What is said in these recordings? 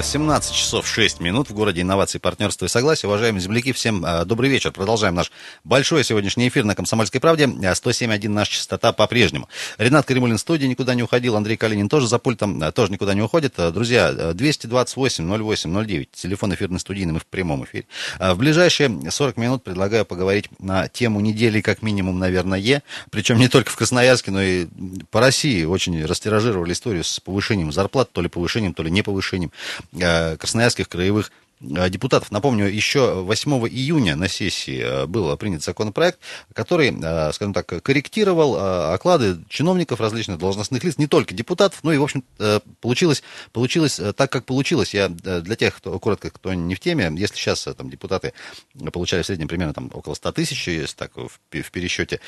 17 часов 6 минут в городе инноваций, партнерства и согласия. Уважаемые земляки, всем а, добрый вечер. Продолжаем наш большой сегодняшний эфир на «Комсомольской правде». 107.1 наша частота по-прежнему. Ренат Каримулин в студии никуда не уходил. Андрей Калинин тоже за пультом, а, тоже никуда не уходит. Друзья, 228-08-09, телефон эфирный студийный, мы в прямом эфире. В ближайшие 40 минут предлагаю поговорить на тему недели, как минимум, наверное, причем не только в Красноярске, но и по России. Очень растиражировали историю с повышением зарплат, то ли повышением, то ли не повышением. Э, красноярских краевых депутатов. Напомню, еще 8 июня на сессии э, был принят законопроект, который, э, скажем так, корректировал оклады чиновников различных должностных лиц, не только депутатов, но и, в общем, получилось, получилось так, как получилось. Я для тех, кто, коротко, кто не в теме, если сейчас там депутаты получали в среднем примерно там, около 100 тысяч, если так в, в пересчете,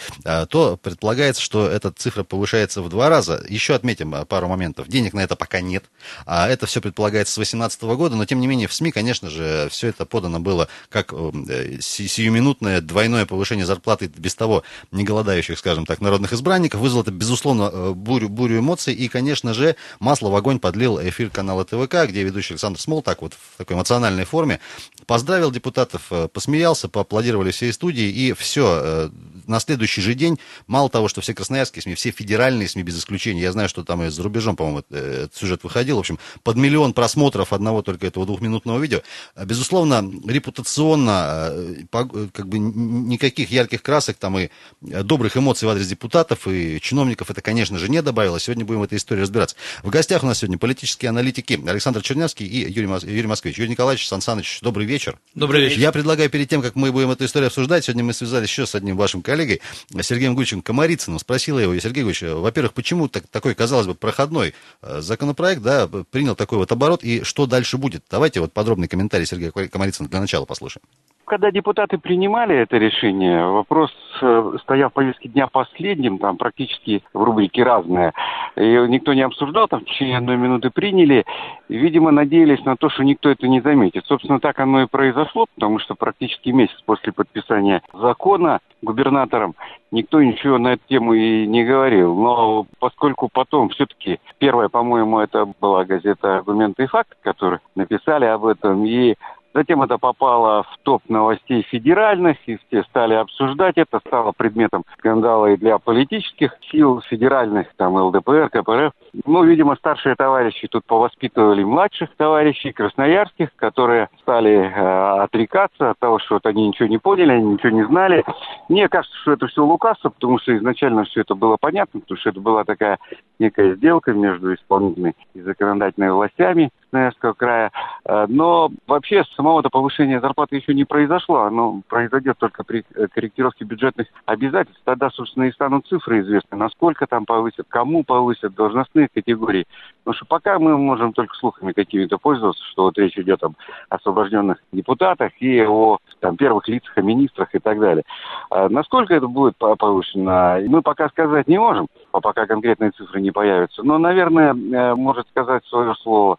то предполагается, что эта цифра повышается в два раза. Еще отметим пару моментов. Денег на это пока нет. А это все предполагается с 2018 года, но тем не менее в СМИ, конечно, конечно же, все это подано было как э, сиюминутное двойное повышение зарплаты без того не голодающих, скажем так, народных избранников. Вызвало это, безусловно, э, бурю, бурю эмоций. И, конечно же, масло в огонь подлил эфир канала ТВК, где ведущий Александр Смол так вот в такой эмоциональной форме поздравил депутатов, э, посмеялся, поаплодировали всей студии, и все. На следующий же день, мало того, что все красноярские СМИ, все федеральные СМИ без исключения, я знаю, что там и за рубежом, по-моему, этот сюжет выходил, в общем, под миллион просмотров одного только этого двухминутного видео, Безусловно, репутационно э, как бы никаких ярких красок там и добрых эмоций в адрес депутатов и чиновников это, конечно же, не добавило. Сегодня будем в этой истории разбираться. В гостях у нас сегодня политические аналитики Александр Чернявский и Юрий, Мос... Юрий Москвич. Юрий Николаевич, Сан Саныч, добрый вечер. Добрый вечер. Я предлагаю перед тем, как мы будем эту историю обсуждать, сегодня мы связались еще с одним вашим коллегой, Сергеем Гульчем Комарицыным. Спросила его, Сергей Гульевич, во-первых, почему так, такой, казалось бы, проходной э, законопроект, да, принял такой вот оборот, и что дальше будет? Давайте вот подробный комментарий Сергея Комарицына для начала послушаем. Когда депутаты принимали это решение, вопрос э, стоял в повестке дня последним, там практически в рубрике «Разное». И никто не обсуждал, там в течение одной минуты приняли. И, видимо, надеялись на то, что никто это не заметит. Собственно, так оно и произошло, потому что практически месяц после подписания закона губернатором никто ничего на эту тему и не говорил. Но поскольку потом все-таки, первая, по-моему, это была газета «Аргументы и факты», которые написали об этом, и Затем это попало в топ новостей федеральных, и все стали обсуждать это, стало предметом скандала и для политических сил федеральных, там ЛДПР, КПРФ. Ну, видимо, старшие товарищи тут повоспитывали младших товарищей, красноярских, которые стали э, отрекаться от того, что вот они ничего не поняли, они ничего не знали. Мне кажется, что это все лукавство, потому что изначально все это было понятно, потому что это была такая некая сделка между исполнительной и законодательной властями Красноярского края. Э, но вообще самого-то повышения зарплаты еще не произошло. Оно произойдет только при э, корректировке бюджетных обязательств. Тогда, собственно, и станут цифры известны, насколько там повысят, кому повысят, должностные категорий. Потому что пока мы можем только слухами какими-то пользоваться, что вот речь идет об освобожденных депутатах и о там, первых лицах, о министрах и так далее. А насколько это будет повышено, мы пока сказать не можем, пока конкретные цифры не появятся. Но, наверное, э, может сказать свое слово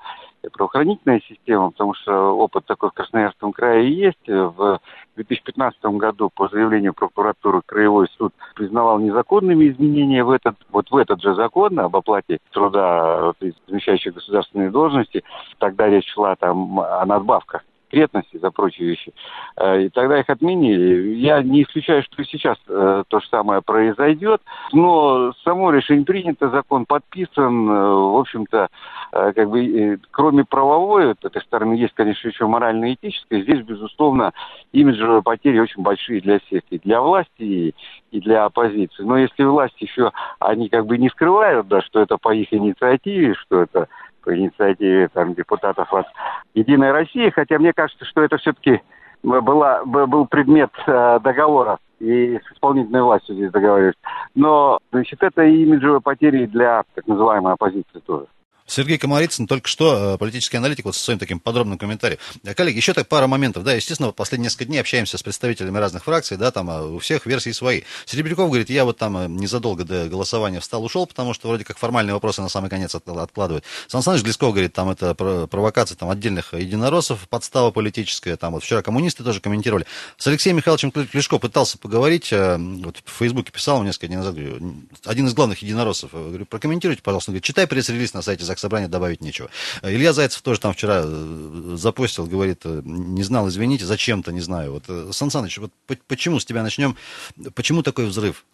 правоохранительная система, потому что опыт такой в Красноярском крае есть. В 2015 году по заявлению прокуратуры Краевой суд признавал незаконными изменения в этот, вот в этот же закон об оплате труда замещающих государственные должности. Тогда речь шла там о надбавках секретности, за прочие вещи. Э, и тогда их отменили. Я не исключаю, что и сейчас э, то же самое произойдет. Но само решение принято, закон подписан. Э, в общем-то, как бы, кроме правовой, вот этой стороны есть, конечно, еще морально-этическая. Здесь, безусловно, имиджевые потери очень большие для всех. И для власти, и, для оппозиции. Но если власть еще, они как бы не скрывают, да, что это по их инициативе, что это по инициативе там, депутатов от «Единой России», хотя мне кажется, что это все-таки была, был предмет э, договора и с исполнительной властью здесь договаривались. Но, значит, это имиджевые потери для так называемой оппозиции тоже. Сергей Комарицын только что, э, политический аналитик, вот со своим таким подробным комментарием. Э, коллеги, еще так пара моментов. Да, естественно, последние несколько дней общаемся с представителями разных фракций, да, там у всех версии свои. Серебряков говорит, я вот там незадолго до голосования встал, ушел, потому что вроде как формальные вопросы на самый конец откладывают. Сан Саныч Глесков говорит, там это провокация там, отдельных единороссов, подстава политическая, там вот вчера коммунисты тоже комментировали. С Алексеем Михайловичем Клешко пытался поговорить, вот в Фейсбуке писал несколько дней назад, говорю, один из главных единороссов, говорю, прокомментируйте, пожалуйста. Он говорит, читай пресс-релиз на сайте Заксобрания, добавить нечего. Илья Зайцев тоже там вчера э, запостил, говорит, э, не знал, извините, зачем-то, не знаю. Вот, э, Сан Саныч, вот почему с тебя начнем, почему такой взрыв?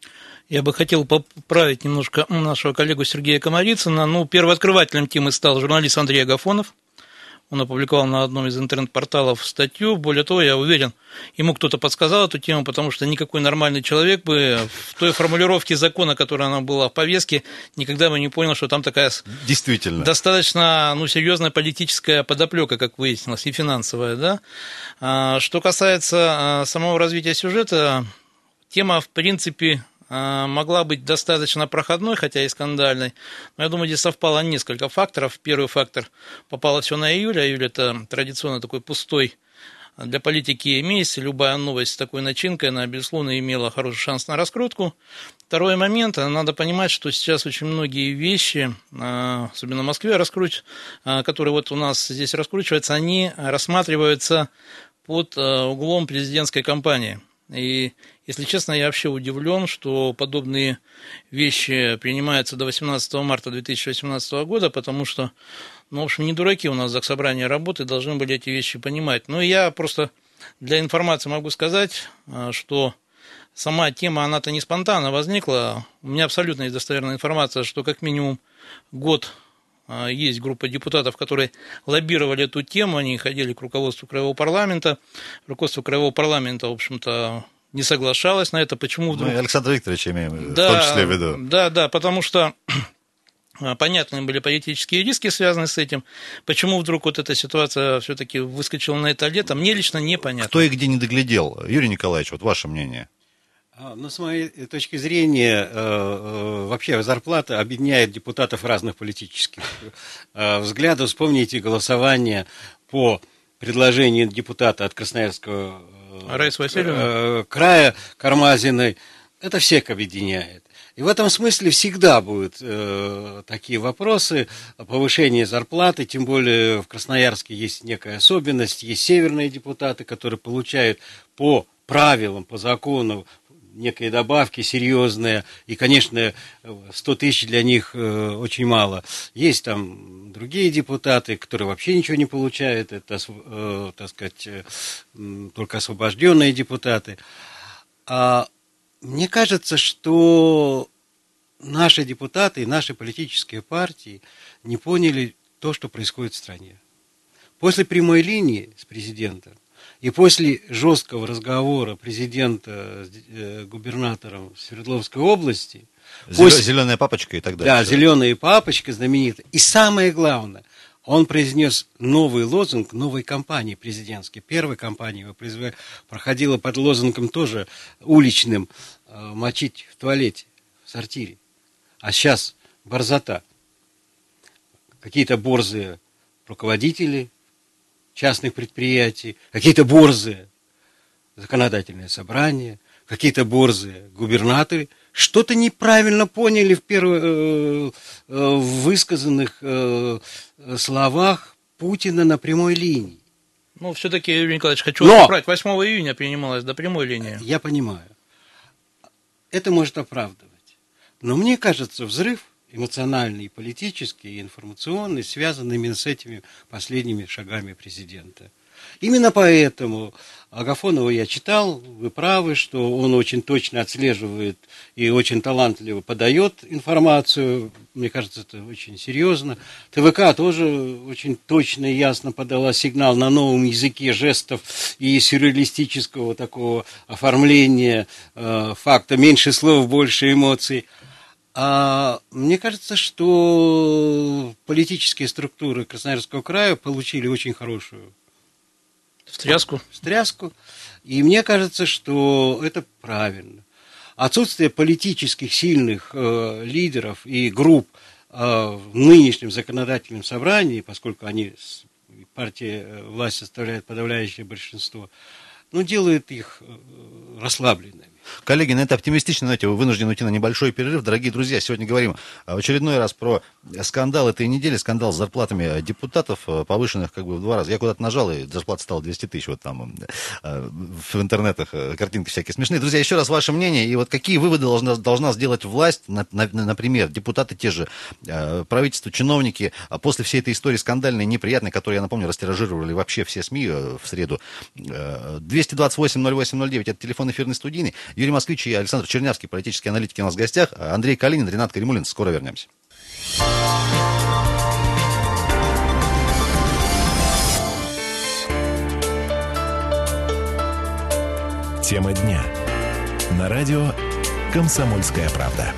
Я бы хотел поправить немножко нашего коллегу Сергея Комарицына. Ну, первооткрывателем темы стал журналист Андрей Агафонов. Он опубликовал на одном из интернет-порталов статью. Более того, я уверен, ему кто-то подсказал эту тему, потому что никакой нормальный человек бы в той формулировке закона, которая она была в повестке, никогда бы не понял, что там такая Действительно. достаточно ну, серьезная политическая подоплека, как выяснилось, и финансовая. Да? А, что касается а, самого развития сюжета, тема, в принципе, могла быть достаточно проходной, хотя и скандальной. Но я думаю, здесь совпало несколько факторов. Первый фактор попало все на июль, а июль это традиционно такой пустой для политики месяц. Любая новость с такой начинкой, она, безусловно, имела хороший шанс на раскрутку. Второй момент, надо понимать, что сейчас очень многие вещи, а, особенно в Москве, раскруч... А, которые вот у нас здесь раскручиваются, они рассматриваются под углом президентской кампании. И если честно, я вообще удивлен, что подобные вещи принимаются до 18 марта 2018 года, потому что, ну, в общем, не дураки у нас за собрание работы, должны были эти вещи понимать. Но я просто для информации могу сказать, а, что сама тема, она-то не спонтанно возникла. У меня абсолютно есть достоверная информация, что как минимум год есть группа депутатов, которые лоббировали эту тему, они ходили к руководству Краевого парламента. Руководство Краевого парламента, в общем-то, не соглашалась на это. Почему вдруг... Мы Александр Викторович имеем да, в том числе в виду. Да, да, потому что понятны были политические риски, связанные с этим. Почему вдруг вот эта ситуация все-таки выскочила на это лето, мне лично непонятно. Кто и где не доглядел? Юрий Николаевич, вот ваше мнение. А, ну, с моей точки зрения, э, э, вообще зарплата объединяет депутатов разных политических э, взглядов. Вспомните голосование по предложению депутата от Красноярского? Э, края Кармазиной, это всех объединяет. И в этом смысле всегда будут э, такие вопросы повышения зарплаты, тем более в Красноярске есть некая особенность, есть северные депутаты, которые получают по правилам, по закону некие добавки серьезные, и, конечно, 100 тысяч для них э, очень мало. Есть там другие депутаты, которые вообще ничего не получают, это, э, так сказать, э, только освобожденные депутаты. А мне кажется, что наши депутаты и наши политические партии не поняли то, что происходит в стране. После прямой линии с президентом и после жесткого разговора президента с э, губернатором Свердловской области... После... Зеленая папочка и так далее. Да, зеленая папочка знаменитая. И самое главное, он произнес новый лозунг новой кампании президентской. Первая кампания его проходила под лозунгом тоже уличным э, «мочить в туалете, в сортире». А сейчас борзота. Какие-то борзые руководители частных предприятий, какие-то борзые законодательные собрания, какие-то борзые губернаторы что-то неправильно поняли в первых э, э, высказанных э, словах Путина на прямой линии. Ну, все-таки, Юрий Николаевич, хочу Но... поправить. 8 июня принималась до прямой линии. Я понимаю. Это может оправдывать. Но мне кажется, взрыв эмоциональный, политический, и информационный, связан именно с этими последними шагами президента. Именно поэтому Агафонова я читал, вы правы, что он очень точно отслеживает и очень талантливо подает информацию. Мне кажется, это очень серьезно. ТВК тоже очень точно и ясно подала сигнал на новом языке жестов и сюрреалистического такого оформления э, факта. Меньше слов, больше эмоций. А мне кажется, что политические структуры Красноярского края получили очень хорошую встряску. встряску. И мне кажется, что это правильно. Отсутствие политических сильных э, лидеров и групп а в нынешнем законодательном собрании, поскольку они, партия э, власть составляет подавляющее большинство, ну, делает их э, расслабленными. Коллеги, на это оптимистично, знаете, вы вынуждены уйти на небольшой перерыв. Дорогие друзья, сегодня говорим в очередной раз про скандал этой недели, скандал с зарплатами депутатов, э, повышенных как бы в два раза. Я куда-то нажал, и зарплата стала 200 тысяч, вот там э, в интернетах э, картинки всякие смешные. Друзья, еще раз ваше мнение, и вот какие выводы должна, должна сделать власть, например, депутаты те же, правительство, чиновники, а после всей этой истории скандальной, неприятной, которую, я напомню, растиражировали вообще все СМИ в среду. 228-08-09, это телефон эфирной студийный. Юрий Москвич и Александр Чернявский, политические аналитики у нас в гостях. Андрей Калинин, Ренат Каримулин. Скоро вернемся. Тема дня. На радио «Комсомольская правда».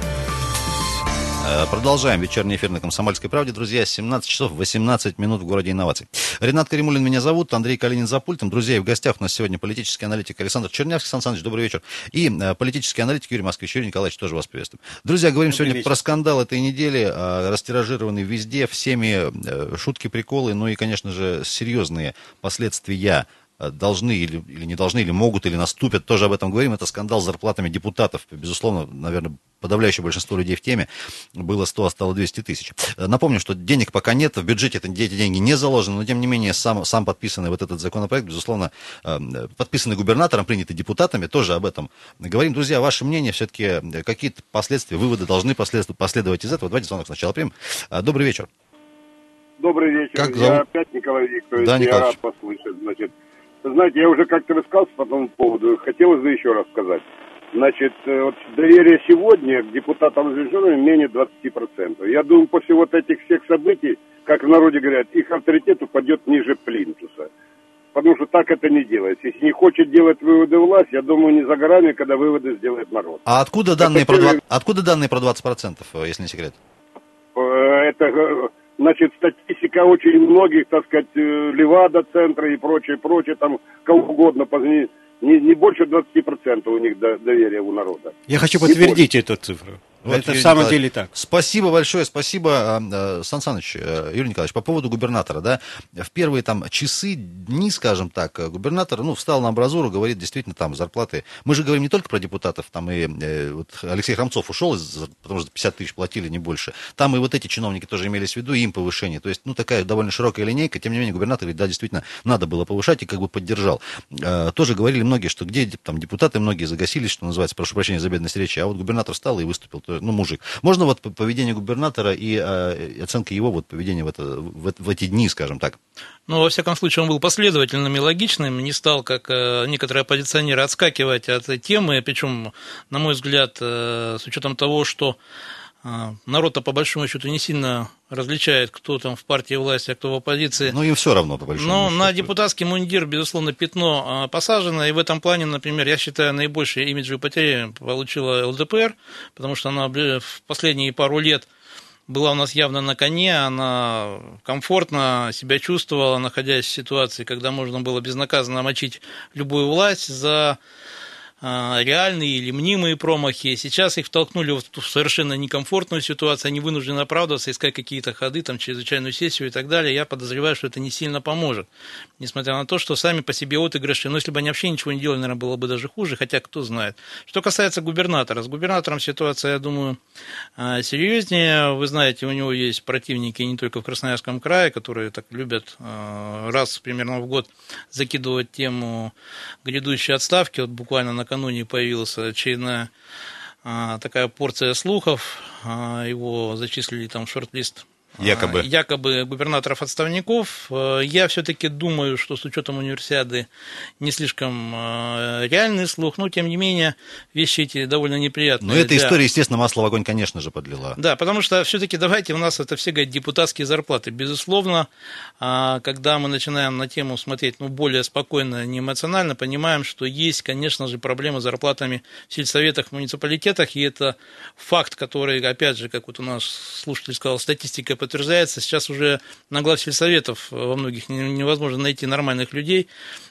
Э, продолжаем вечерний эфир на «Комсомольской правде». Друзья, 17 часов 18 минут в городе инноваций. Ренат Каримулин меня зовут, Андрей Калинин за пультом. Друзья, и в гостях у нас сегодня политический аналитик Александр Чернявский. Сан Саныч, добрый вечер. И э, политический аналитик Юрий Москвич. Юрий Николаевич, тоже вас приветствуем. Друзья, говорим добрый сегодня вечер. про скандал этой недели, э, растиражированный везде, всеми шутки, приколы, ну и, конечно же, серьезные последствия должны или, или не должны, или могут, или наступят, тоже об этом говорим, это скандал с зарплатами депутатов. Безусловно, наверное, подавляющее большинство людей в теме. Было 100, а стало 200 тысяч. Э, напомню, что денег пока нет, в бюджете эти деньги не заложены, но тем не менее сам, сам подписанный вот этот законопроект, безусловно, э, подписанный губернатором, принятый депутатами, тоже об этом говорим. Друзья, ваше мнение, все-таки какие-то последствия, выводы должны последовать из этого? Давайте звонок сначала примем. Добрый вечер. Добрый вечер. Как зовут? Я опять Николай Викторович. Да, Я рад послышать. Значит, знаете, я уже как-то высказался по этому поводу, хотелось бы еще раз сказать. Значит, э, вот доверие сегодня к депутатам режима менее 20%. Я думаю, после вот этих всех событий, как в народе говорят, их авторитет упадет ниже плинтуса. Потому что так это не делается. Если не хочет делать выводы власть, я думаю, не за горами, когда выводы сделает народ. А откуда данные, это, про, 20, откуда данные про 20%, э, если не секрет? Э, это значит, статистика очень многих, так сказать, э, Левада-центра и прочее, прочее, там кого угодно не, не больше 20% у них доверия у народа. Я хочу подтвердить эту цифру. Вот, это в самом деле так. Спасибо большое, спасибо, а, а, Сан Саныч, э, Юрий Николаевич, по поводу губернатора, да, в первые там часы, дни, скажем так, губернатор, ну, встал на амбразуру, говорит, действительно, там, зарплаты, мы же говорим не только про депутатов, там и э, вот Алексей Храмцов ушел, потому что 50 тысяч платили, не больше, там и вот эти чиновники тоже имелись в виду, им повышение, то есть, ну, такая довольно широкая линейка, тем не менее, губернатор говорит, да, действительно, надо было повышать и как бы поддержал. Э, тоже говорили многие, что где там депутаты, многие загасились, что называется, прошу прощения за бедность речи, а вот губернатор встал и выступил, ну, мужик. Можно вот поведение губернатора и э, оценка его вот поведения в, это, в, в эти дни, скажем так? Ну, во всяком случае, он был последовательным и логичным, не стал, как э, некоторые оппозиционеры, отскакивать от темы, причем, на мой взгляд, э, с учетом того, что народ-то по большому счету не сильно различает, кто там в партии власти, а кто в оппозиции. Ну, им все равно, по большому Но счету. на депутатский мундир, безусловно, пятно а, посажено, и в этом плане, например, я считаю, наибольшие имиджевые потери получила ЛДПР, потому что она в последние пару лет была у нас явно на коне, она комфортно себя чувствовала, находясь в ситуации, когда можно было безнаказанно мочить любую власть за а, реальные или мнимые промахи. Сейчас их втолкнули в совершенно некомфортную ситуацию, они вынуждены оправдываться, искать какие-то ходы, там, чрезвычайную сессию и так далее. Я подозреваю, что это не сильно поможет. Несмотря на то, что сами по себе отыгрыши, но если бы они вообще ничего не делали, наверное, было бы даже хуже, хотя кто знает. Что касается губернатора. С губернатором ситуация, я думаю, а, серьезнее. Вы знаете, у него есть противники не только в Красноярском крае, которые так любят а, раз примерно в год закидывать тему грядущей отставки. Вот буквально на накануне появилась очередная а, такая порция слухов. А, его зачислили там в шорт-лист Якобы. А, якобы губернаторов-отставников. Э, я все-таки думаю, что с учетом универсиады не слишком э, реальный слух, но тем не менее вещи эти довольно неприятные. Но эта для... история, естественно, масло в огонь, конечно же, подлила. Да, потому что все-таки давайте у нас это все говорят депутатские зарплаты. Безусловно, а, когда мы начинаем на тему смотреть ну, более спокойно, не эмоционально, понимаем, что есть, конечно же, проблемы с зарплатами в сельсоветах, муниципалитетах, и это факт, который, опять же, как вот у нас слушатель сказал, статистика подтверждается. Сейчас уже на глав сельсоветов во многих невозможно найти нормальных людей,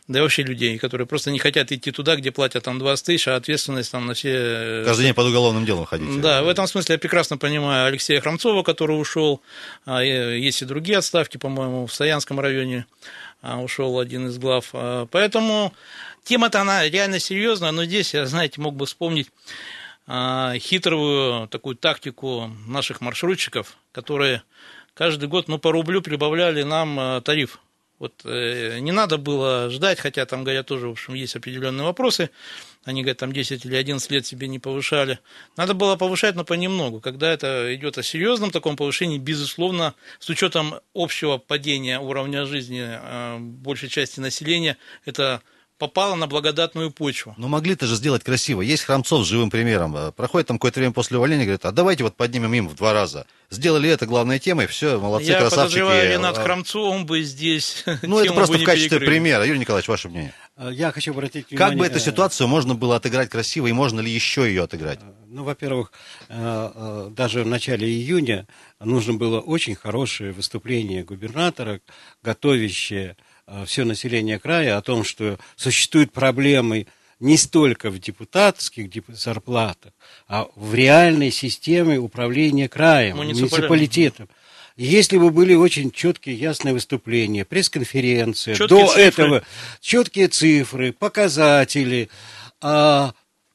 да и вообще людей, которые просто не хотят идти туда, где платят там 20 тысяч, а ответственность там на все... Э, Каждый день под уголовным делом ходить. Да, в этом смысле я прекрасно понимаю Алексея Хромцова, который ушел. А, есть и другие отставки, по-моему, в Саянском районе а, ушел один из глав. А, поэтому тема-то она реально серьезная, но здесь я, знаете, мог бы вспомнить хитрую такую тактику наших маршрутчиков, которые каждый год ну, по рублю прибавляли нам тариф вот э, не надо было ждать, хотя там, говорят, тоже, в общем, есть определенные вопросы. Они, говорят, там 10 или 11 лет себе не повышали. Надо было повышать, но понемногу. Когда это идет о серьезном таком повышении, безусловно, с учетом общего падения уровня жизни э, большей части населения, это попала на благодатную почву. Ну, могли-то же сделать красиво. Есть Храмцов с живым примером. Э, проходит там какое-то время после увольнения, говорит, а давайте вот поднимем им в два раза. Сделали это главной темой, все, молодцы, Я красавчики. Я подозреваю, Ренат Храмцов бы здесь Ну, это просто в качестве примера. Юрий Николаевич, ваше мнение? Э, я хочу обратить внимание... Как бы эту э, ситуацию можно было отыграть красиво, и можно ли еще ее отыграть? Ну, во-первых, даже в начале июня нужно было очень хорошее выступление губернатора, готовящее все население края о том, что существуют проблемы не столько в депутатских зарплатах, а в реальной системе управления краем, муниципалитетом. Если бы были очень четкие, ясные выступления, пресс-конференция, до цифры. этого четкие цифры, показатели, а,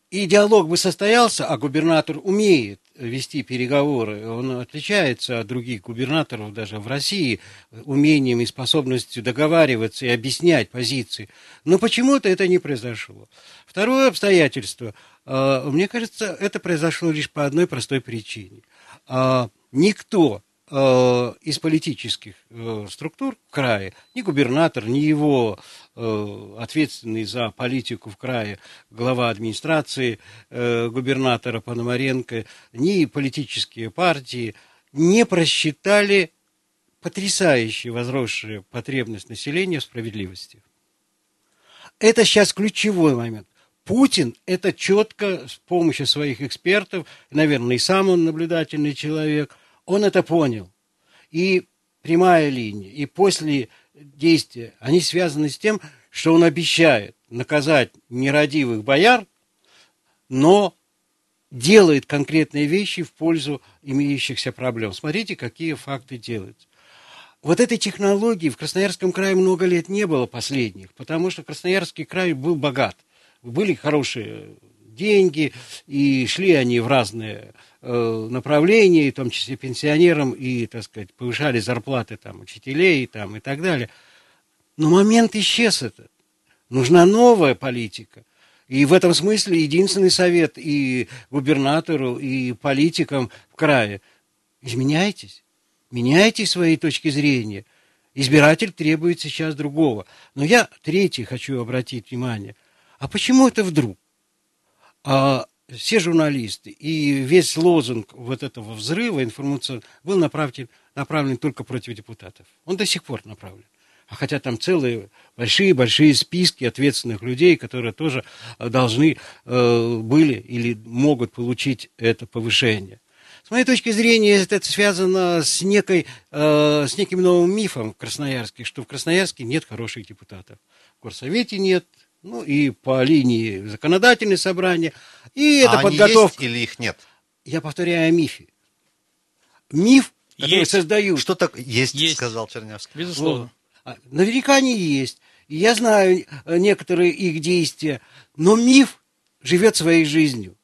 и диалог бы состоялся, а губернатор умеет вести переговоры, он отличается от других губернаторов даже в России умением и способностью договариваться и объяснять позиции. Но почему-то это не произошло. Второе обстоятельство, э, мне кажется, это произошло лишь по одной простой причине. Э, никто Э, из политических э, структур в крае, ни губернатор, ни его ответственный за политику в крае глава администрации губернатора Пономаренко, ни политические партии не просчитали потрясающе возросшую потребность населения в справедливости. Это сейчас ключевой момент. Путин это четко с помощью своих экспертов, наверное, и сам он наблюдательный человек – он это понял. И прямая линия, и после действия, они связаны с тем, что он обещает наказать нерадивых бояр, но делает конкретные вещи в пользу имеющихся проблем. Смотрите, какие факты делаются. Вот этой технологии в Красноярском крае много лет не было последних, потому что Красноярский край был богат. Были хорошие деньги, и шли они в разные направлений, в том числе пенсионерам, и, так сказать, повышали зарплаты там, учителей там, и так далее. Но момент исчез этот. Нужна новая политика. И в этом смысле единственный совет и губернатору, и политикам в крае – изменяйтесь, меняйте свои точки зрения. Избиратель требует сейчас другого. Но я третий хочу обратить внимание. А почему это вдруг? А все журналисты и весь лозунг вот этого взрыва информационного был направлен, направлен только против депутатов. Он до сих пор направлен. А хотя там целые большие-большие списки ответственных людей, которые тоже э, должны э, были или могут получить это повышение. С моей точки зрения, это связано с, некой, э, с неким новым мифом в Красноярске, что в Красноярске нет хороших депутатов. В Горсовете нет, ну и по линии законодательного собрания. И а это подготовка. Есть или их нет? Я повторяю о мифе. Миф, который есть. создают. Что так есть, есть, сказал Чернявский. Безусловно. Вот. А, наверняка они есть. Я знаю э, некоторые их действия. Но миф живет своей жизнью.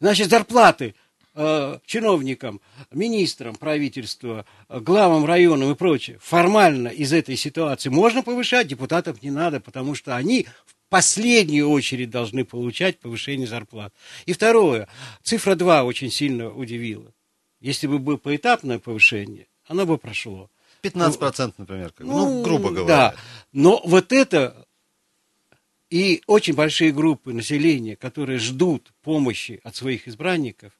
Значит, зарплаты Э, чиновникам, министрам правительства, э, главам районам и прочее, формально из этой ситуации можно повышать, депутатов не надо, потому что они в последнюю очередь должны получать повышение зарплат. И второе, цифра 2 очень сильно удивила. Если бы было поэтапное повышение, оно бы прошло. 15%, например, как, ну, ну, грубо говоря. Да, но вот это и очень большие группы населения, которые ждут помощи от своих избранников,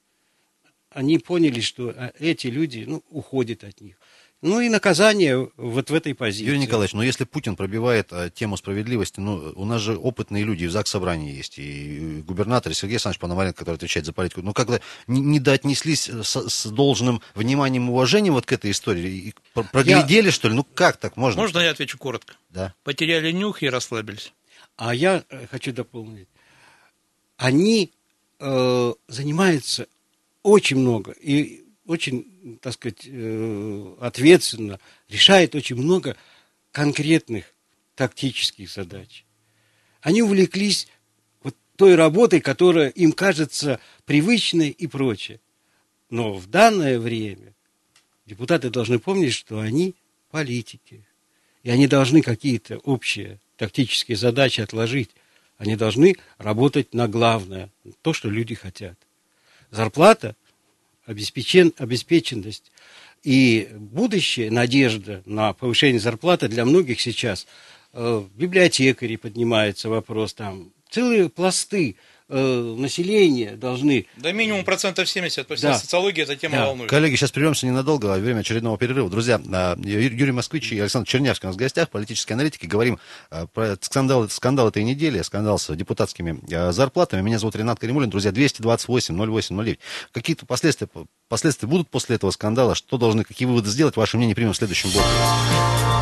они поняли, что а, эти люди ну, уходят от них. Ну и наказание вот в этой позиции. Юрий Николаевич, ну если Путин пробивает а, тему справедливости, ну у нас же опытные люди в ЗАГС собрании есть, и губернатор Сергей Александрович Пономаренко, который отвечает за политику, ну когда не, не доотнеслись с, с должным вниманием и уважением вот к этой истории, и проглядели, я... что ли, ну как так можно? Можно я отвечу коротко? Да. Потеряли нюх и расслабились. А я э, хочу дополнить. Они э, занимаются очень много и очень, так сказать, э, ответственно решает очень много конкретных тактических задач. Они увлеклись вот той работой, которая им кажется привычной и прочее. Но в данное время депутаты должны помнить, что они политики. И они должны какие-то общие тактические задачи отложить. Они должны работать на главное, то, что люди хотят. Зарплата, обеспечен, обеспеченность и будущее, надежда на повышение зарплаты для многих сейчас. Э, библиотекари поднимается вопрос, там целые пласты э, населения должны... Да минимум процентов 70, то есть да. социология эта тема да. волнует. Коллеги, сейчас прервемся ненадолго, время очередного перерыва. Друзья, а, Юрий Москвич и Александр Чернявский у нас в гостях, политические аналитики. Говорим а, про скандал, скандал этой недели, скандал с депутатскими а, зарплатами. Меня зовут Ренат Каримулин. Друзья, 228-08-09. Какие-то последствия, последствия будут после этого скандала? Что должны, какие выводы сделать? Ваше мнение примем в следующем блоке.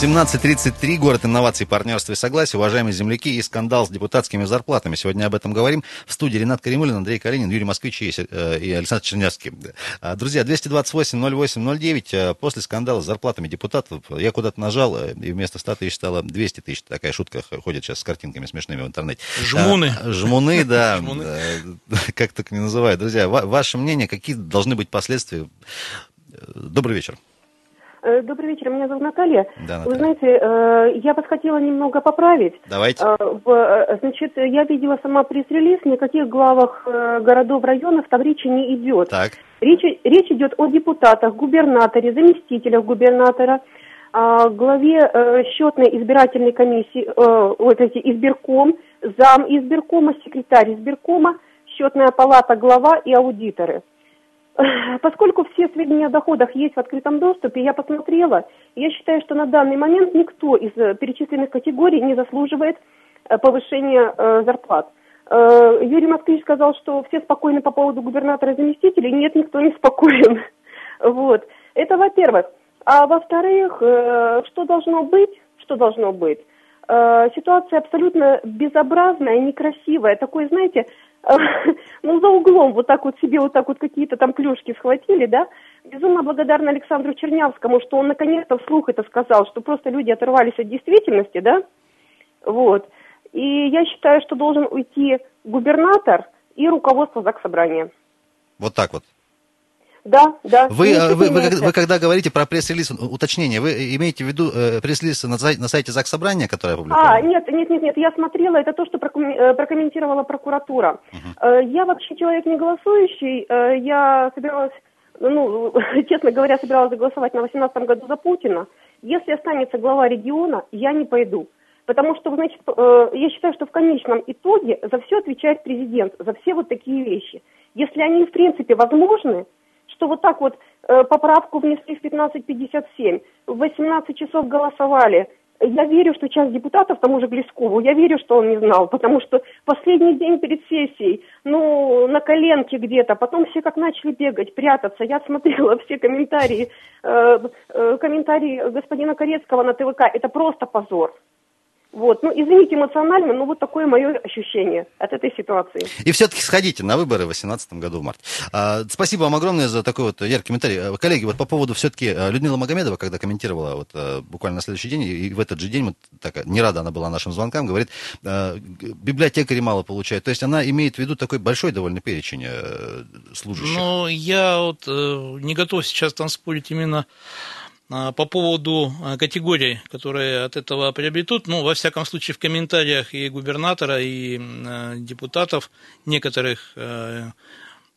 17.33, город инноваций, партнерства и согласия. Уважаемые земляки, и скандал с депутатскими зарплатами. Сегодня об этом говорим. В студии Ренат Каримулин, Андрей Калинин, Юрий Москвич и, э, Александр Чернявский. А, друзья, 228-08-09. Э, после скандала с зарплатами депутатов я куда-то нажал, э, и вместо 100 тысяч стало 200 тысяч. Такая шутка ходит сейчас с картинками смешными в интернете. Жмуны. А, жмуны, да. Как так не называют. Друзья, ваше мнение, какие должны быть последствия? Добрый вечер. Э, добрый вечер, меня зовут Наталья. Да, Наталья. Вы знаете, э, я бы хотела немного поправить. Давайте. Э, значит, я видела сама пресс-релиз, никаких главах городов, районов там речи не идет. Так. Речь, речь идет о депутатах, губернаторе, заместителях губернатора, главе счетной избирательной комиссии, вот эти избирком, зам избиркома, секретарь избиркома, счетная палата, глава и аудиторы. Поскольку все сведения о доходах есть в открытом доступе, я посмотрела, я считаю, что на данный момент никто из э, перечисленных категорий не заслуживает э, повышения э, зарплат. Юрий Москвич сказал, что все спокойны по поводу губернатора и заместителей. Нет, никто не спокоен. Вот. Это во-первых. А во-вторых, что должно быть? Что должно быть? Ситуация абсолютно безобразная, некрасивая. Такой, знаете, ну, за углом вот так вот себе вот так вот какие-то там клюшки схватили, да. Безумно благодарна Александру Чернявскому, что он наконец-то вслух это сказал, что просто люди оторвались от действительности, да. Вот. И я считаю, что должен уйти губернатор и руководство Заксобрания. Вот так вот. Да, да. Вы, э, вы, вы, вы, когда говорите про пресс-релиз, уточнение, вы имеете в виду э, пресс-релиз на, на сайте ЗАГС Собрания, который опубликован? А, нет, нет, нет, нет, я смотрела, это то, что э, прокомментировала прокуратура. Uh-huh. Я вообще человек не голосующий, я собиралась, ну, честно говоря, собиралась голосовать на 18 году за Путина. Если останется глава региона, я не пойду. Потому что, значит, я считаю, что в конечном итоге за все отвечает президент, за все вот такие вещи. Если они, в принципе, возможны, что вот так вот э, поправку внесли в 15.57, в 18 часов голосовали. Я верю, что часть депутатов тому же Глескову, я верю, что он не знал, потому что последний день перед сессией, ну, на коленке где-то, потом все как начали бегать, прятаться. Я смотрела все комментарии, э, э, комментарии господина Корецкого на ТВК, это просто позор. Вот, ну, извините эмоционально, но вот такое мое ощущение от этой ситуации. И все-таки сходите на выборы в 2018 году в марте. А, спасибо вам огромное за такой вот яркий комментарий. А, коллеги, вот по поводу все-таки а, Людмила Магомедова, когда комментировала вот а, буквально на следующий день, и в этот же день, вот, так, не рада она была нашим звонкам, говорит, библиотекари мало получают. То есть она имеет в виду такой большой довольно перечень служащих. Ну, я вот э, не готов сейчас там спорить именно по поводу а, категорий, которые от этого приобретут, ну, во всяком случае, в комментариях и губернатора, и а, депутатов некоторых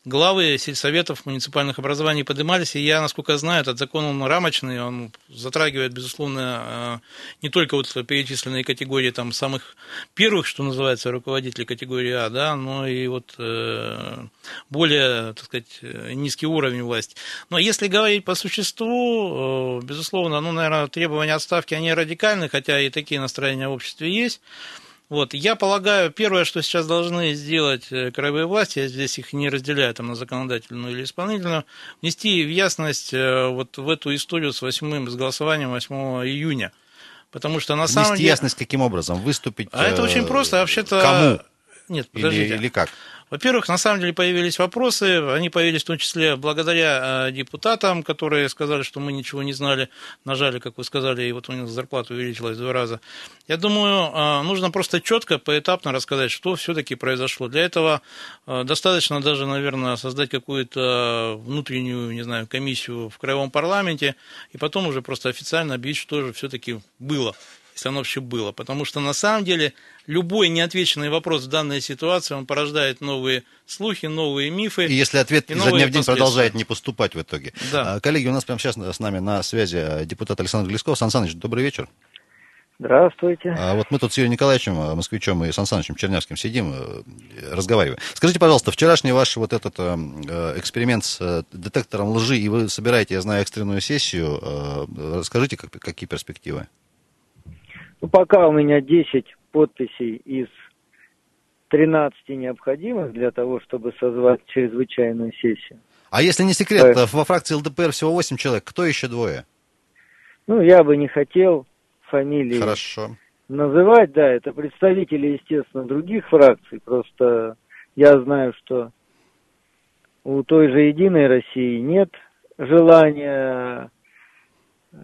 главы сельсоветов муниципальных образований поднимались, и я, насколько знаю, этот закон, он рамочный, он затрагивает, безусловно, э, не только вот перечисленные категории там самых первых, что называется, руководителей категории А, да, но и вот э, более, так сказать, низкий уровень власти. Но если говорить по существу, безусловно, ну, наверное, требования отставки, они радикальны, хотя и такие настроения в обществе есть. Вот, я полагаю, первое, что сейчас должны сделать э, краевые власти, я здесь их не разделяю там, на законодательную или исполнительную, внести в ясность э, вот в эту историю с, 8, с голосованием 8 июня. Потому что на Внести самом деле... ясность каким образом? Выступить... А это очень просто, вообще-то... Кому? Нет, подождите. Или, или как? Во-первых, на самом деле появились вопросы, они появились в том числе благодаря э, депутатам, которые сказали, что мы ничего не знали, нажали, как вы сказали, и вот у них зарплата увеличилась в два раза. Я думаю, э, нужно просто четко, поэтапно рассказать, что все-таки произошло. Для этого э, достаточно даже, наверное, создать какую-то внутреннюю, не знаю, комиссию в краевом парламенте, и потом уже просто официально объявить, что же все-таки было если оно вообще было. Потому что на самом деле любой неотвеченный вопрос в данной ситуации, он порождает новые слухи, новые мифы. И если ответ изо дня в день продолжает не поступать в итоге. Да. А, коллеги, у нас прямо сейчас с нами на связи э, депутат Александр Глесков. Сан Саныч, добрый вечер. Здравствуйте. А вот мы тут с Юрием Николаевичем, э, москвичом и Сан Санычем Чернявским сидим, э, разговариваем. Скажите, пожалуйста, вчерашний ваш вот этот эксперимент с детектором лжи, и вы собираете, я знаю, экстренную сессию, расскажите, как, какие перспективы? Ну, пока у меня 10 подписей из 13 необходимых для того, чтобы созвать чрезвычайную сессию. А если не секрет, так. во фракции ЛДПР всего 8 человек, кто еще двое? Ну, я бы не хотел фамилии Хорошо. называть, да, это представители, естественно, других фракций, просто я знаю, что у той же Единой России нет желания э,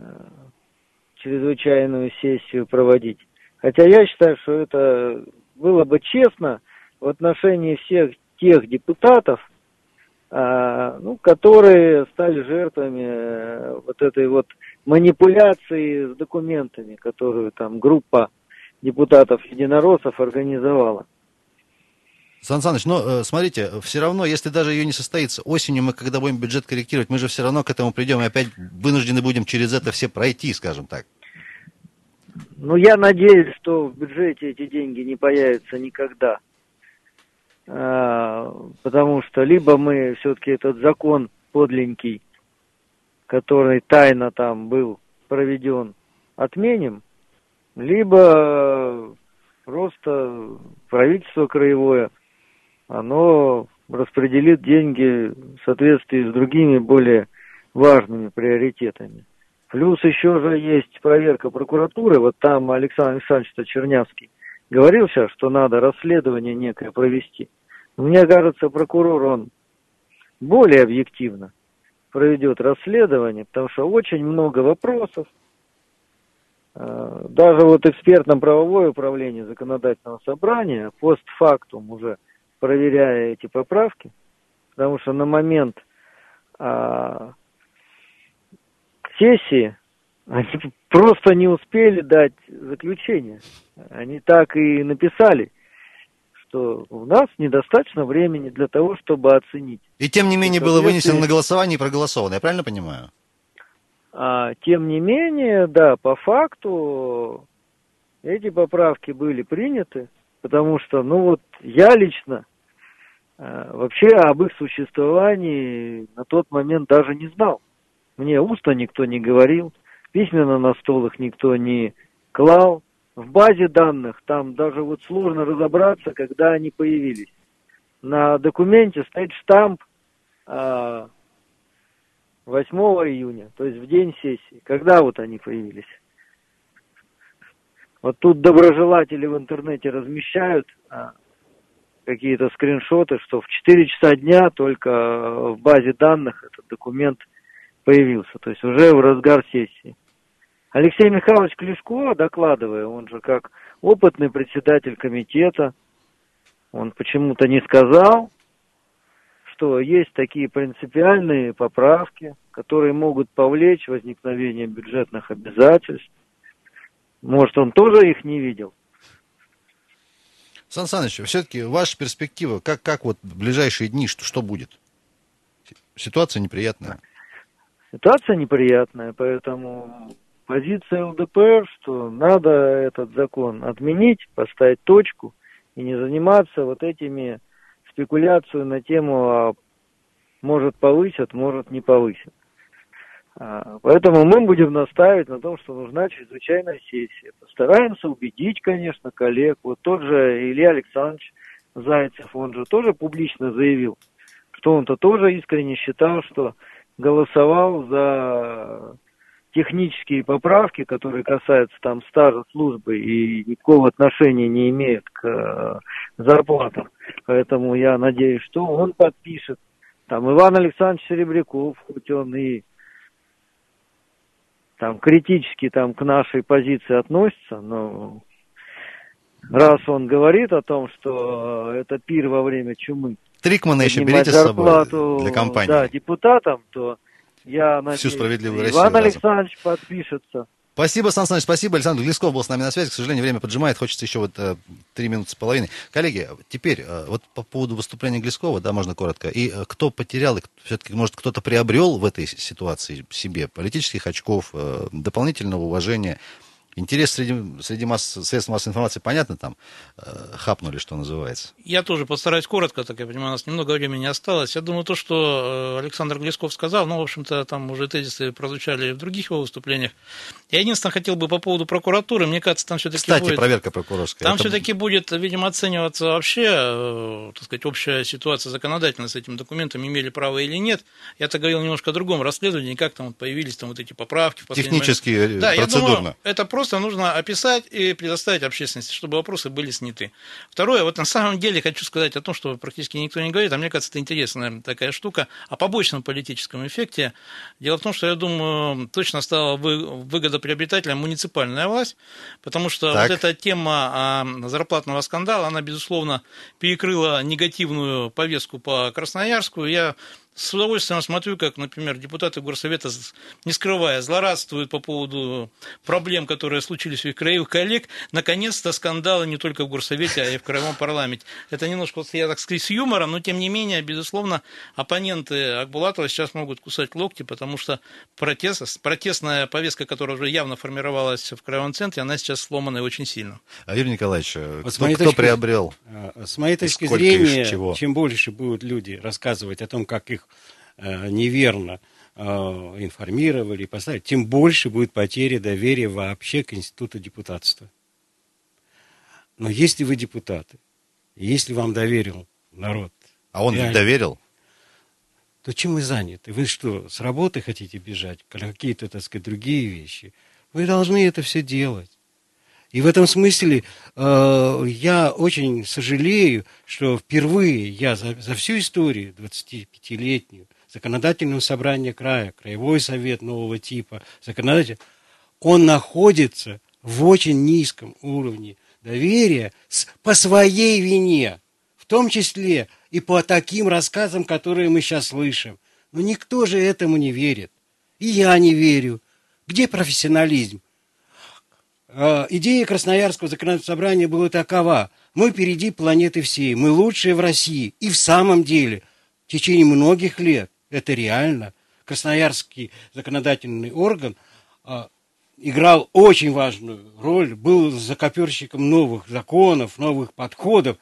чрезвычайную сессию проводить. Хотя я считаю, что это было бы честно в отношении всех тех депутатов, а, ну, которые стали жертвами э, вот этой вот манипуляции с документами, которую там группа депутатов-единороссов организовала. Сан Саныч, ну, э, смотрите, все равно, если даже ее не состоится, осенью мы, когда будем бюджет корректировать, мы же все равно к этому придем и опять вынуждены будем через это все пройти, скажем так. Ну, я надеюсь, что в бюджете эти деньги не появятся никогда. А, потому что либо мы все-таки этот закон подленький, который тайно там был проведен, отменим, либо просто правительство краевое – оно распределит деньги в соответствии с другими более важными приоритетами. Плюс еще же есть проверка прокуратуры. Вот там Александр Александрович Чернявский говорил сейчас, что надо расследование некое провести. Мне кажется, прокурор, он более объективно проведет расследование, потому что очень много вопросов. Э, даже вот экспертно-правовое управление законодательного собрания постфактум уже – проверяя эти поправки, потому что на момент а, сессии они просто не успели дать заключение. Они так и написали, что у нас недостаточно времени для того, чтобы оценить. И тем не менее было вынесено на голосование и проголосовано, я правильно понимаю? А, тем не менее, да, по факту эти поправки были приняты, потому что, ну вот, я лично Э, вообще об их существовании на тот момент даже не знал. Мне устно никто не говорил, письменно на стол их никто не клал. В базе данных там даже вот сложно разобраться, когда они появились. На документе стоит штамп 8 июня, то есть в день сессии. Когда вот они появились? Вот тут доброжелатели в интернете размещают а, какие-то скриншоты, что в 4 часа дня только в базе данных этот документ появился, то есть уже в разгар сессии. Алексей Михайлович Клешко, докладывая, он же как опытный председатель комитета, он почему-то не сказал, что есть такие принципиальные поправки, которые могут повлечь возникновение бюджетных обязательств. Может, он тоже их не видел? Сан Саныч, все-таки ваша перспектива, как, как вот в ближайшие дни, что, что будет? ситуация неприятная. Ситуация неприятная, поэтому позиция ЛДПР, что надо этот закон отменить, поставить точку и не заниматься вот этими спекуляциями на тему, а может повысят, может не повысят. А, поэтому мы будем настаивать на том, что нужна чрезвычайная сессия. Постараемся убедить, конечно, коллег. Вот тот же Илья Александрович Зайцев, он же тоже публично заявил, что он-то тоже искренне считал, что голосовал за технические поправки, которые касаются там стажа службы и никакого отношения не имеют к э, зарплатам. Поэтому я надеюсь, что он подпишет. Там Иван Александрович Серебряков, хоть он и там критически там к нашей позиции относится, но раз он говорит о том, что это пир во время чумы, Трикмана еще берите с собой для компании. Да, депутатам, то я надеюсь, Всю справедливую Иван Россию Александрович разом. подпишется. Спасибо, Сан Саныч, спасибо. Александр Глесков был с нами на связи. К сожалению, время поджимает. Хочется еще вот э, три минуты с половиной. Коллеги, теперь э, вот по поводу выступления Глескова, да, можно коротко. И э, кто потерял, и все-таки, может, кто-то приобрел в этой ситуации себе политических очков, дополнительного уважения Интерес среди, среди масс, средств массовой информации, понятно, там э, хапнули, что называется. Я тоже постараюсь коротко, так я понимаю, у нас немного времени осталось. Я думаю, то, что э, Александр Глесков сказал, ну, в общем-то, там уже тезисы прозвучали в других его выступлениях. Я единственное хотел бы по поводу прокуратуры, мне кажется, там все-таки Кстати, будет... проверка прокурорская. Там Это... все-таки будет, видимо, оцениваться вообще, э, так сказать, общая ситуация законодательно с этим документом, имели право или нет. Я-то говорил немножко о другом расследовании, как там вот появились там вот эти поправки. Технически, момент. да, процедурно. Я думаю, это просто просто нужно описать и предоставить общественности, чтобы вопросы были сняты. Второе, вот на самом деле хочу сказать о том, что практически никто не говорит, а мне кажется, это интересная такая штука, о побочном политическом эффекте. Дело в том, что, я думаю, точно стала выгодоприобретателем муниципальная власть, потому что так. вот эта тема зарплатного скандала, она, безусловно, перекрыла негативную повестку по Красноярску. Я с удовольствием смотрю, как, например, депутаты Горсовета, не скрывая, злорадствуют по поводу проблем, которые случились у их краевых коллег. Наконец-то скандалы не только в Горсовете, а и в Краевом парламенте. Это немножко, я так сказать, с юмором, но тем не менее, безусловно, оппоненты Акбулатова сейчас могут кусать локти, потому что протест, протестная повестка, которая уже явно формировалась в Краевом центре, она сейчас сломана очень сильно. А Юрий Николаевич, вот кто, кто точки, приобрел? А, с моей точки зрения, чем больше будут люди рассказывать о том, как их Э, неверно э, информировали, поставили, тем больше будет потеря доверия вообще к институту депутатства. Но если вы депутаты, если вам доверил народ... А он реально, доверил? То чем вы заняты? Вы что, с работы хотите бежать? Какие-то, так сказать, другие вещи? Вы должны это все делать. И в этом смысле э, я очень сожалею, что впервые я за, за всю историю 25-летнюю законодательного собрания края, краевой совет нового типа, законодатель, он находится в очень низком уровне доверия с, по своей вине, в том числе и по таким рассказам, которые мы сейчас слышим. Но никто же этому не верит. И я не верю. Где профессионализм? Э, идея Красноярского законодательного собрания была такова. Мы впереди планеты всей, мы лучшие в России. И в самом деле, в течение многих лет это реально. Красноярский законодательный орган а, играл очень важную роль, был закоперщиком новых законов, новых подходов.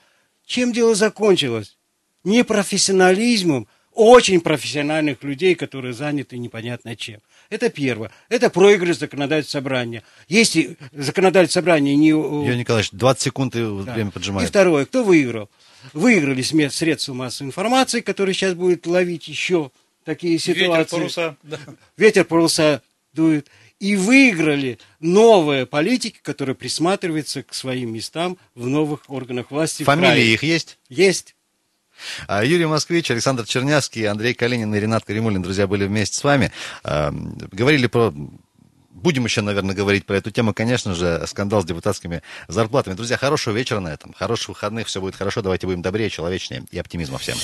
Чем дело закончилось? Не профессионализмом, очень профессиональных людей, которые заняты непонятно чем. Это первое. Это проигрыш законодательного собрания. Если законодательное собрание не... Юрий Николаевич, 20 секунд и да. время поджимает. И второе. Кто выиграл? Выиграли средства массовой информации, которые сейчас будет ловить еще такие ситуации. Ветер паруса. Да. Ветер паруса дует. И выиграли новые политики, которые присматриваются к своим местам в новых органах власти. Фамилии их есть? Есть. А Юрий Москвич, Александр Чернявский, Андрей Калинин и Ренат Каримулин, друзья, были вместе с вами. А, говорили про Будем еще, наверное, говорить про эту тему, конечно же, скандал с депутатскими зарплатами. Друзья, хорошего вечера на этом, хороших выходных, все будет хорошо, давайте будем добрее, человечнее и оптимизма всем.